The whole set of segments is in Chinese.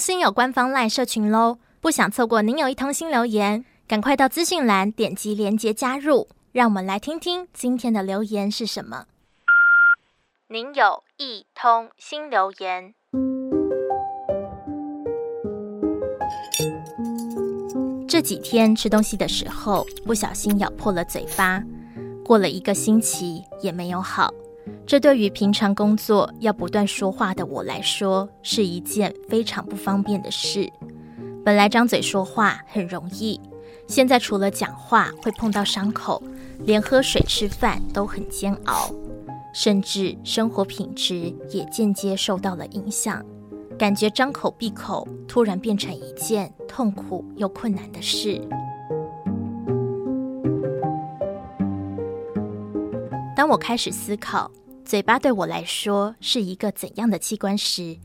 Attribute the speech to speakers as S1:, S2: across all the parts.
S1: 新有官方 LINE 社群喽！不想错过您有一通新留言，赶快到资讯栏点击连接加入。让我们来听听今天的留言是什么。您有一通新留言。这几天吃东西的时候，不小心咬破了嘴巴，过了一个星期也没有好。这对于平常工作要不断说话的我来说，是一件非常不方便的事。本来张嘴说话很容易，现在除了讲话会碰到伤口，连喝水吃饭都很煎熬，甚至生活品质也间接受到了影响。感觉张口闭口突然变成一件痛苦又困难的事。当我开始思考，嘴巴对我来说是一个怎样的器官时，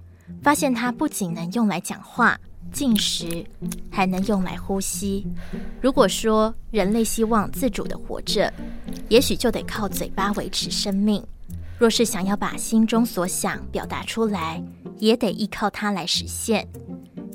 S1: 发现它不仅能用来讲话、进食，还能用来呼吸。如果说人类希望自主地活着，也许就得靠嘴巴维持生命。若是想要把心中所想表达出来，也得依靠它来实现。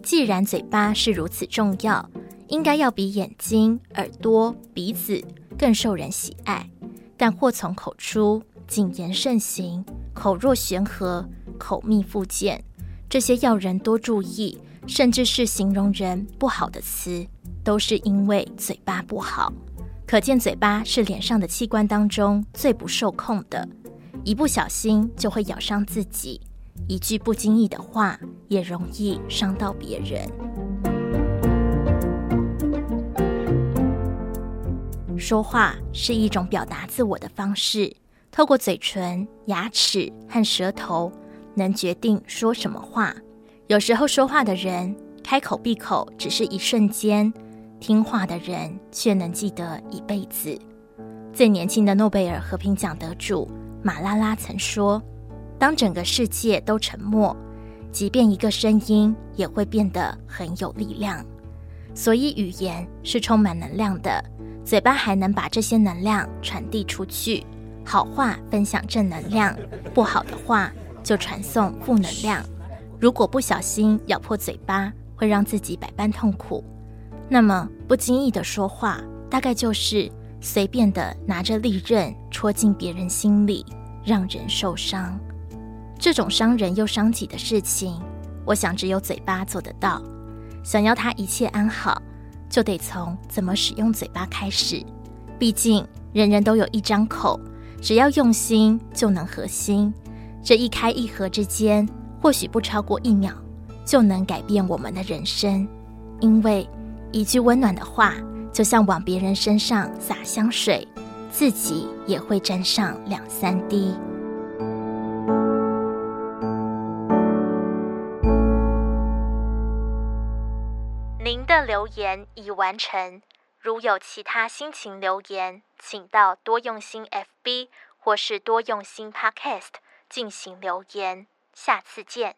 S1: 既然嘴巴是如此重要，应该要比眼睛、耳朵、鼻子更受人喜爱。但祸从口出。谨言慎行，口若悬河，口蜜腹剑，这些要人多注意，甚至是形容人不好的词，都是因为嘴巴不好。可见嘴巴是脸上的器官当中最不受控的，一不小心就会咬伤自己，一句不经意的话也容易伤到别人。说话是一种表达自我的方式。透过嘴唇、牙齿和舌头，能决定说什么话。有时候说话的人开口闭口只是一瞬间，听话的人却能记得一辈子。最年轻的诺贝尔和平奖得主马拉拉曾说：“当整个世界都沉默，即便一个声音也会变得很有力量。”所以语言是充满能量的，嘴巴还能把这些能量传递出去。好话分享正能量，不好的话就传送负能量。如果不小心咬破嘴巴，会让自己百般痛苦。那么不经意的说话，大概就是随便的拿着利刃戳进别人心里，让人受伤。这种伤人又伤己的事情，我想只有嘴巴做得到。想要他一切安好，就得从怎么使用嘴巴开始。毕竟人人都有一张口。只要用心，就能合心。这一开一合之间，或许不超过一秒，就能改变我们的人生。因为一句温暖的话，就像往别人身上洒香水，自己也会沾上两三滴。您的留言已完成。如有其他心情留言，请到多用心 FB 或是多用心 Podcast 进行留言。下次见。